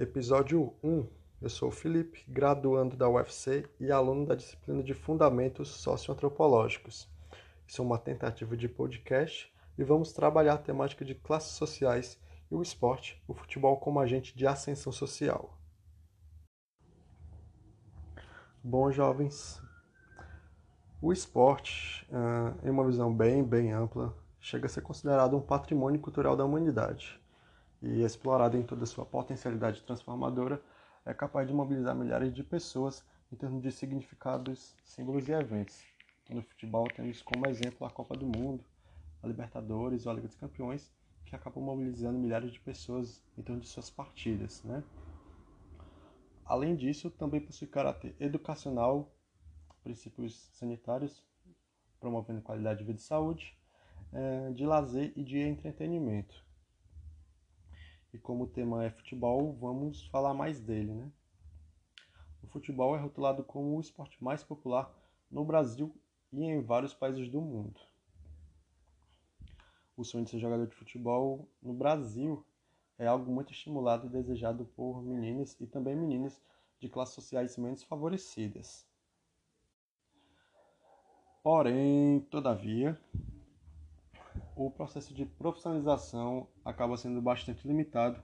Episódio 1. Eu sou o Felipe, graduando da UFC e aluno da disciplina de Fundamentos Socioantropológicos. Isso é uma tentativa de podcast e vamos trabalhar a temática de classes sociais e o esporte, o futebol como agente de ascensão social. Bom, jovens, o esporte, em uma visão bem, bem ampla, chega a ser considerado um patrimônio cultural da humanidade e explorado em toda a sua potencialidade transformadora, é capaz de mobilizar milhares de pessoas em termos de significados, símbolos e eventos. No futebol temos como exemplo a Copa do Mundo, a Libertadores ou a Liga dos Campeões, que acabam mobilizando milhares de pessoas em torno de suas partidas. Né? Além disso, também possui caráter educacional, princípios sanitários, promovendo qualidade de vida e saúde, eh, de lazer e de entretenimento. E como o tema é futebol, vamos falar mais dele, né? O futebol é rotulado como o esporte mais popular no Brasil e em vários países do mundo. O sonho de ser jogador de futebol no Brasil é algo muito estimulado e desejado por meninas e também meninas de classes sociais menos favorecidas. Porém, todavia, o processo de profissionalização acaba sendo bastante limitado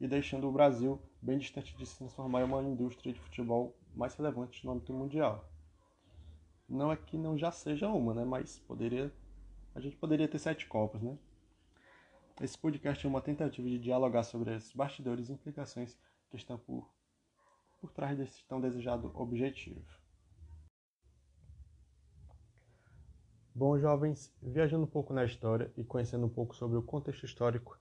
e deixando o Brasil bem distante de se transformar em uma indústria de futebol mais relevante no âmbito mundial. Não é que não já seja uma, né? Mas poderia, a gente poderia ter sete copas, né? Esse podcast é uma tentativa de dialogar sobre esses bastidores e implicações que estão por, por trás desse tão desejado objetivo. Bom, jovens, viajando um pouco na história e conhecendo um pouco sobre o contexto histórico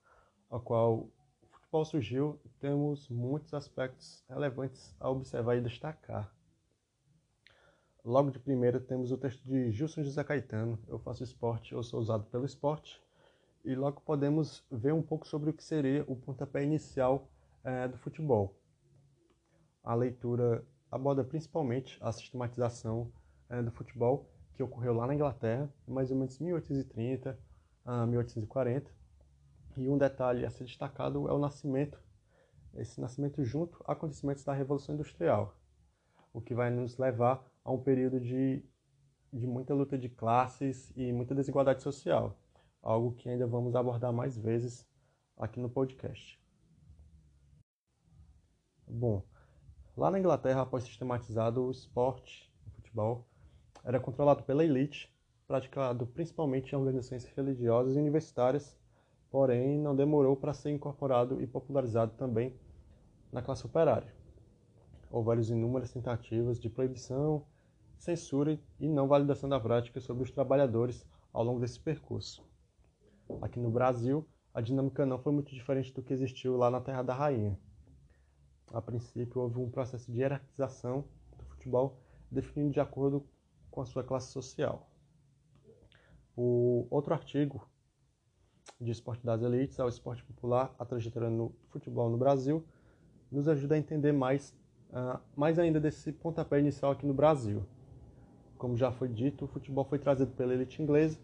ao qual o futebol surgiu, temos muitos aspectos relevantes a observar e destacar. Logo de primeira, temos o texto de Gilson José Caetano, Eu faço esporte, eu sou usado pelo esporte, e logo podemos ver um pouco sobre o que seria o pontapé inicial é, do futebol. A leitura aborda principalmente a sistematização é, do futebol que ocorreu lá na Inglaterra, mais ou menos 1830 a 1840. E um detalhe a ser destacado é o nascimento, esse nascimento junto a acontecimentos da Revolução Industrial, o que vai nos levar a um período de, de muita luta de classes e muita desigualdade social, algo que ainda vamos abordar mais vezes aqui no podcast. Bom, lá na Inglaterra, após sistematizado o esporte, o futebol, era controlado pela elite, praticado principalmente em organizações religiosas e universitárias, porém não demorou para ser incorporado e popularizado também na classe operária. Houve inúmeras tentativas de proibição, censura e não validação da prática sobre os trabalhadores ao longo desse percurso. Aqui no Brasil, a dinâmica não foi muito diferente do que existiu lá na Terra da Rainha. A princípio, houve um processo de hierarquização do futebol definido de acordo com a sua classe social. O outro artigo de esporte das elites é o esporte popular, a trajetória no futebol no Brasil, nos ajuda a entender mais, uh, mais ainda desse pontapé inicial aqui no Brasil. Como já foi dito, o futebol foi trazido pela elite inglesa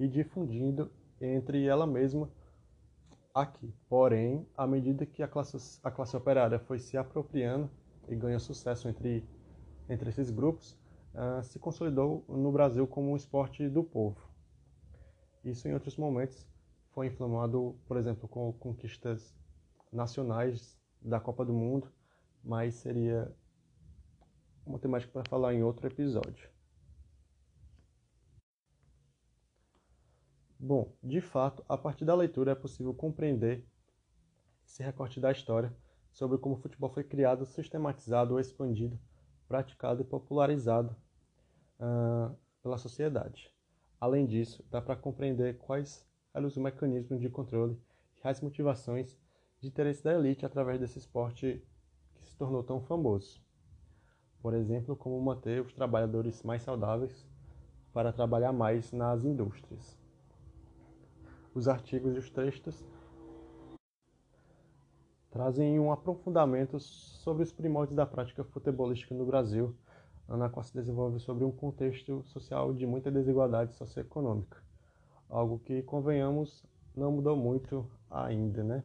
e difundido entre ela mesma aqui. Porém, à medida que a classe, a classe operária foi se apropriando e ganha sucesso entre entre esses grupos, uh, se consolidou no Brasil como um esporte do povo. Isso em outros momentos foi inflamado, por exemplo, com conquistas nacionais da Copa do Mundo, mas seria uma temática para falar em outro episódio. Bom, de fato, a partir da leitura é possível compreender esse recorte da história sobre como o futebol foi criado, sistematizado ou expandido praticado e popularizado uh, pela sociedade. Além disso, dá para compreender quais eram os mecanismos de controle e as motivações de interesse da elite através desse esporte que se tornou tão famoso. Por exemplo, como manter os trabalhadores mais saudáveis para trabalhar mais nas indústrias. Os artigos e os textos trazem um aprofundamento sobre os primórdios da prática futebolística no Brasil, na qual se desenvolve sobre um contexto social de muita desigualdade socioeconômica, algo que, convenhamos, não mudou muito ainda, né?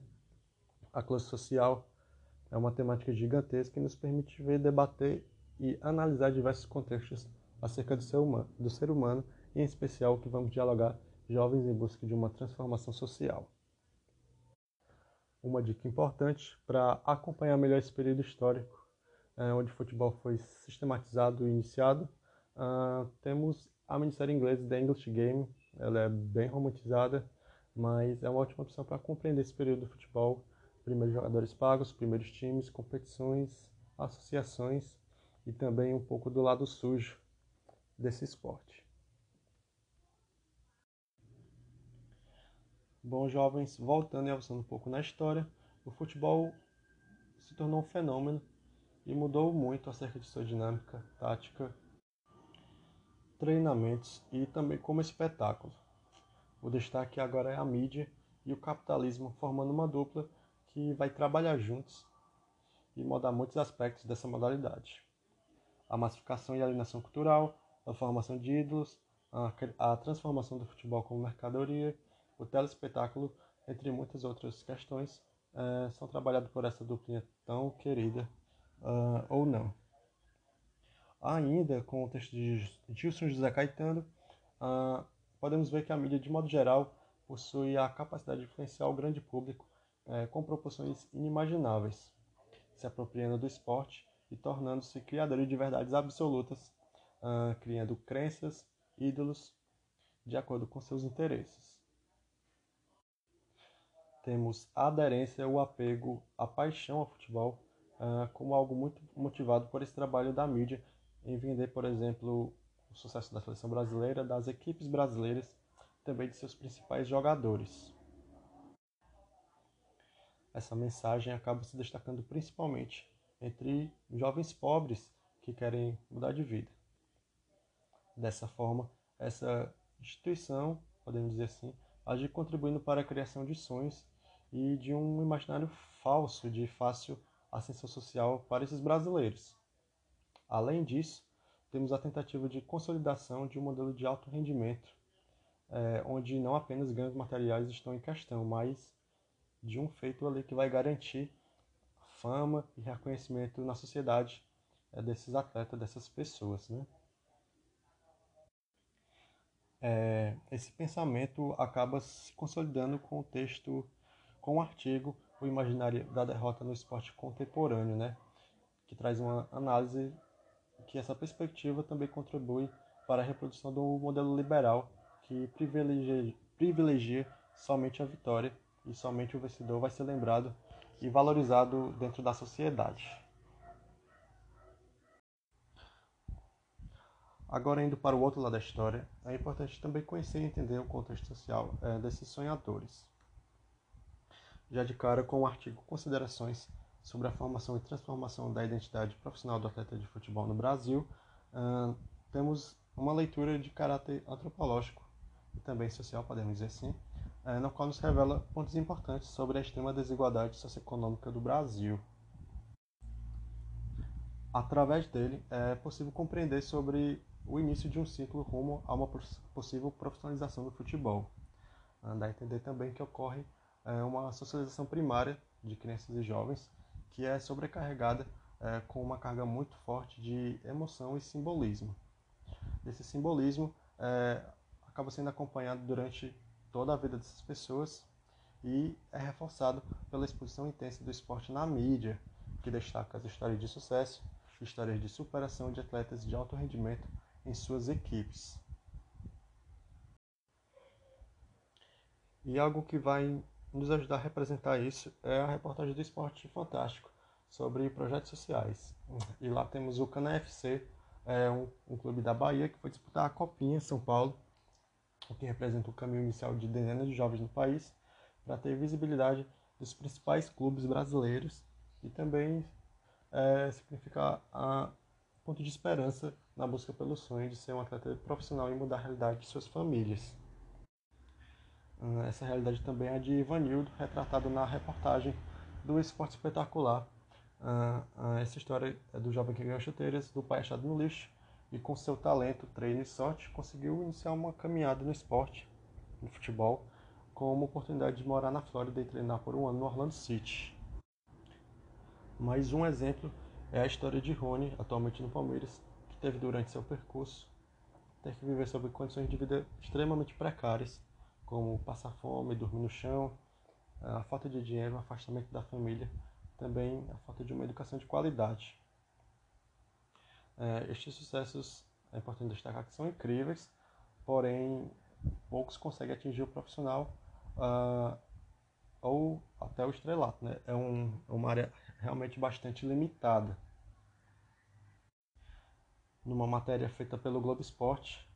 A classe social é uma temática gigantesca que nos permite ver, debater e analisar diversos contextos acerca do ser humano, do ser humano em especial o que vamos dialogar jovens em busca de uma transformação social. Uma dica importante para acompanhar melhor esse período histórico, é, onde o futebol foi sistematizado e iniciado, uh, temos a minissérie inglesa The English Game. Ela é bem romantizada, mas é uma ótima opção para compreender esse período do futebol. Primeiros jogadores pagos, primeiros times, competições, associações e também um pouco do lado sujo desse esporte. Bom, jovens, voltando e avançando um pouco na história, o futebol se tornou um fenômeno e mudou muito acerca de sua dinâmica, tática, treinamentos e também como espetáculo. O destaque agora é a mídia e o capitalismo formando uma dupla que vai trabalhar juntos e mudar muitos aspectos dessa modalidade. A massificação e alienação cultural, a formação de ídolos, a, a transformação do futebol como mercadoria o telespetáculo, entre muitas outras questões, é, são trabalhados por essa duplinha tão querida uh, ou não. Ainda com o texto de Gilson José Caetano, uh, podemos ver que a mídia, de modo geral, possui a capacidade de influenciar o grande público uh, com proporções inimagináveis, se apropriando do esporte e tornando-se criadores de verdades absolutas, criando crenças, ídolos, de acordo com seus interesses temos a aderência, o apego, a paixão ao futebol uh, como algo muito motivado por esse trabalho da mídia em vender, por exemplo, o sucesso da seleção brasileira, das equipes brasileiras, também de seus principais jogadores. Essa mensagem acaba se destacando principalmente entre jovens pobres que querem mudar de vida. Dessa forma, essa instituição, podemos dizer assim, age contribuindo para a criação de sonhos e de um imaginário falso de fácil ascensão social para esses brasileiros. Além disso, temos a tentativa de consolidação de um modelo de alto rendimento, é, onde não apenas ganhos materiais estão em questão, mas de um feito ali que vai garantir fama e reconhecimento na sociedade é, desses atletas, dessas pessoas. Né? É, esse pensamento acaba se consolidando com o texto com o artigo O Imaginário da Derrota no Esporte Contemporâneo, né? que traz uma análise que essa perspectiva também contribui para a reprodução do modelo liberal que privilegia, privilegia somente a vitória e somente o vencedor vai ser lembrado e valorizado dentro da sociedade. Agora, indo para o outro lado da história, é importante também conhecer e entender o contexto social é, desses sonhadores já de cara com o artigo Considerações sobre a formação e transformação da identidade profissional do atleta de futebol no Brasil, uh, temos uma leitura de caráter antropológico e também social, podemos dizer assim, uh, no qual nos revela pontos importantes sobre a extrema desigualdade socioeconômica do Brasil. Através dele, é possível compreender sobre o início de um ciclo rumo a uma possível profissionalização do futebol. Dá a entender também que ocorre é uma socialização primária de crianças e jovens que é sobrecarregada é, com uma carga muito forte de emoção e simbolismo. Esse simbolismo é, acaba sendo acompanhado durante toda a vida dessas pessoas e é reforçado pela exposição intensa do esporte na mídia, que destaca as histórias de sucesso, histórias de superação de atletas de alto rendimento em suas equipes. E algo que vai nos ajudar a representar isso é a reportagem do Esporte Fantástico sobre projetos sociais. E lá temos o Cana FC, é um, um, clube da Bahia que foi disputar a Copinha São Paulo, o que representa o caminho inicial de dezenas de jovens no país, para ter visibilidade dos principais clubes brasileiros e também é, significar a ponto de esperança na busca pelo sonho de ser um atleta profissional e mudar a realidade de suas famílias. Ah, essa realidade também é de Ivanildo, retratado na reportagem do Esporte Espetacular. Ah, ah, essa história é do jovem que ganhou chuteiras, do pai achado no lixo, e com seu talento, treino e sorte, conseguiu iniciar uma caminhada no esporte, no futebol, com uma oportunidade de morar na Flórida e treinar por um ano no Orlando City. Mais um exemplo é a história de Rony, atualmente no Palmeiras, que teve durante seu percurso ter que viver sob condições de vida extremamente precárias, como passar fome, dormir no chão, a falta de dinheiro, o afastamento da família, também a falta de uma educação de qualidade. É, estes sucessos é importante destacar que são incríveis, porém poucos conseguem atingir o profissional uh, ou até o estrelato. Né? É uma área realmente bastante limitada. Numa matéria feita pelo Globo Esporte,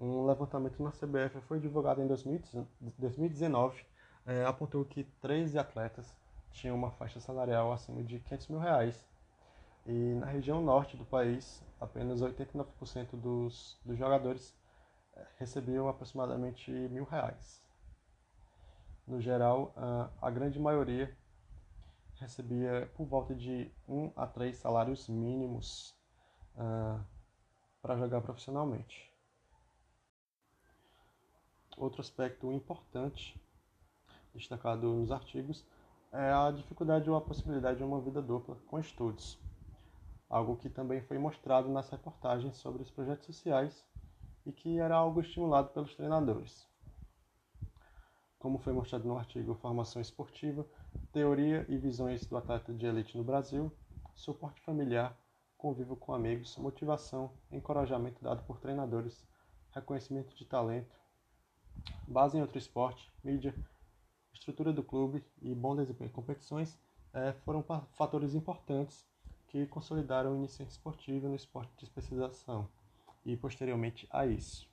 um levantamento na CBF foi divulgado em 2019, é, apontou que 13 atletas tinham uma faixa salarial acima de 500 mil reais. E na região norte do país, apenas 89% dos, dos jogadores é, recebiam aproximadamente mil reais. No geral, a grande maioria recebia por volta de um a três salários mínimos uh, para jogar profissionalmente. Outro aspecto importante destacado nos artigos é a dificuldade ou a possibilidade de uma vida dupla com estudos, algo que também foi mostrado nas reportagens sobre os projetos sociais e que era algo estimulado pelos treinadores. Como foi mostrado no artigo Formação Esportiva, Teoria e Visões do Atleta de Elite no Brasil, Suporte Familiar, Convívio com Amigos, Motivação, Encorajamento dado por treinadores, Reconhecimento de Talento, Base em outro esporte, Mídia, Estrutura do clube e bom desempenho em competições é, foram fatores importantes que consolidaram a iniciativa esportiva no esporte de especialização e posteriormente a isso,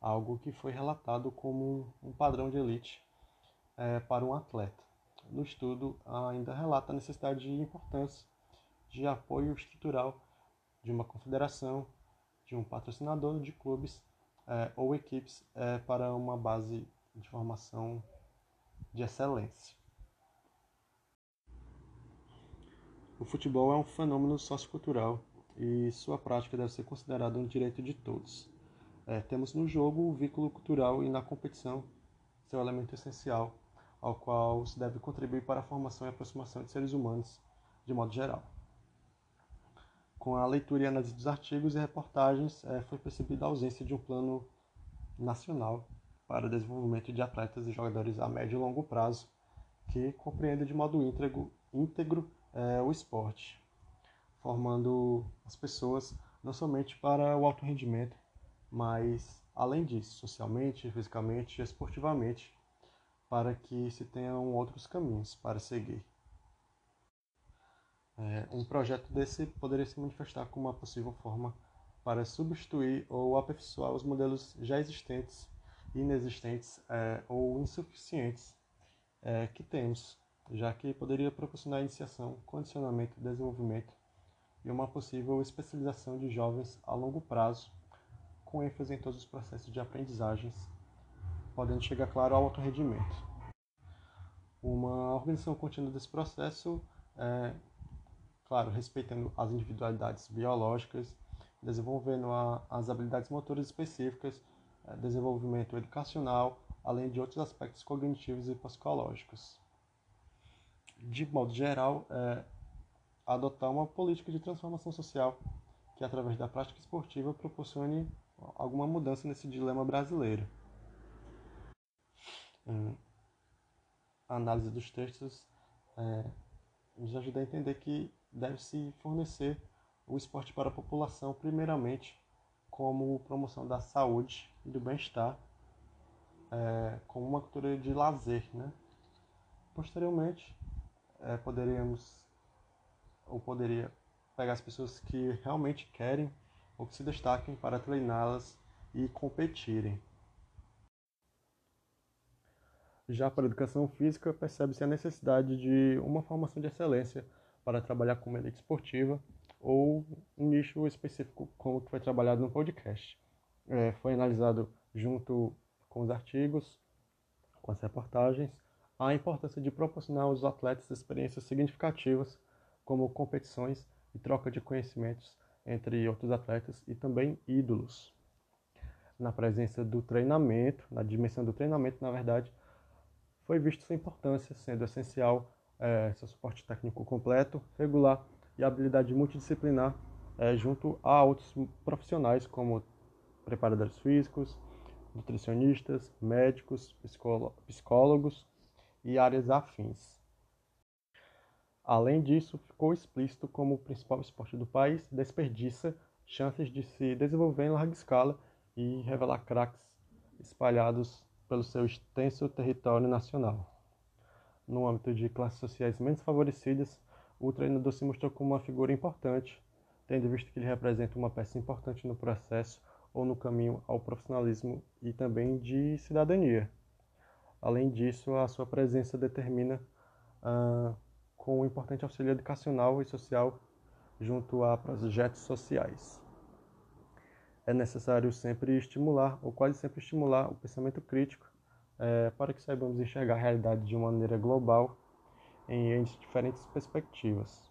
algo que foi relatado como um padrão de elite é, para um atleta. No estudo, ainda relata a necessidade e importância de apoio estrutural de uma confederação, de um patrocinador de clubes é, ou equipes é, para uma base de formação de excelência. O futebol é um fenômeno sociocultural e sua prática deve ser considerada um direito de todos. É, temos no jogo o vínculo cultural e na competição seu elemento essencial, ao qual se deve contribuir para a formação e aproximação de seres humanos de modo geral. Com a leitura e análise dos artigos e reportagens, é, foi percebida a ausência de um plano nacional para desenvolvimento de atletas e jogadores a médio e longo prazo que compreenda de modo íntegro, íntegro é, o esporte, formando as pessoas não somente para o alto rendimento, mas além disso, socialmente, fisicamente e esportivamente, para que se tenham outros caminhos para seguir. É, um projeto desse poderia se manifestar como uma possível forma para substituir ou aperfeiçoar os modelos já existentes, inexistentes é, ou insuficientes é, que temos, já que poderia proporcionar iniciação, condicionamento, desenvolvimento e uma possível especialização de jovens a longo prazo, com ênfase em todos os processos de aprendizagens, podendo chegar, claro, ao alto rendimento. Uma organização contínua desse processo é, claro, respeitando as individualidades biológicas, desenvolvendo a, as habilidades motoras específicas, é, desenvolvimento educacional, além de outros aspectos cognitivos e psicológicos. De modo geral, é, adotar uma política de transformação social que, através da prática esportiva, proporcione alguma mudança nesse dilema brasileiro. Hum, a análise dos textos é, nos ajuda a entender que deve-se fornecer o esporte para a população, primeiramente, como promoção da saúde e do bem-estar, é, como uma cultura de lazer. Né? Posteriormente, é, poderíamos, ou poderia pegar as pessoas que realmente querem ou que se destaquem para treiná-las e competirem. Já para a educação física, percebe-se a necessidade de uma formação de excelência para trabalhar com uma elite esportiva ou um nicho específico como que foi trabalhado no podcast. É, foi analisado junto com os artigos, com as reportagens, a importância de proporcionar aos atletas experiências significativas, como competições e troca de conhecimentos entre outros atletas e também ídolos. Na presença do treinamento, na dimensão do treinamento, na verdade, foi visto sua importância, sendo essencial é, seu suporte técnico completo, regular e habilidade multidisciplinar é, junto a outros profissionais como preparadores físicos, nutricionistas, médicos, psicólogos e áreas afins. Além disso, ficou explícito como o principal esporte do país desperdiça chances de se desenvolver em larga escala e revelar craques espalhados pelo seu extenso território nacional. No âmbito de classes sociais menos favorecidas, o treinador se mostrou como uma figura importante, tendo visto que ele representa uma peça importante no processo ou no caminho ao profissionalismo e também de cidadania. Além disso, a sua presença determina ah, com um importante auxílio educacional e social junto a projetos sociais. É necessário sempre estimular, ou quase sempre estimular, o pensamento crítico é, para que saibamos enxergar a realidade de uma maneira global em, diferentes perspectivas.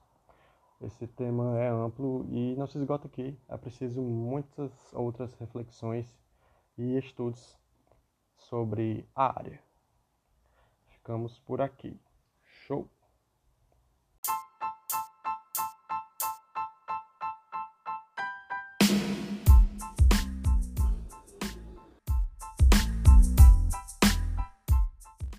Esse tema é amplo e não se esgota aqui. É preciso muitas outras reflexões e estudos sobre a área. Ficamos por aqui. Show!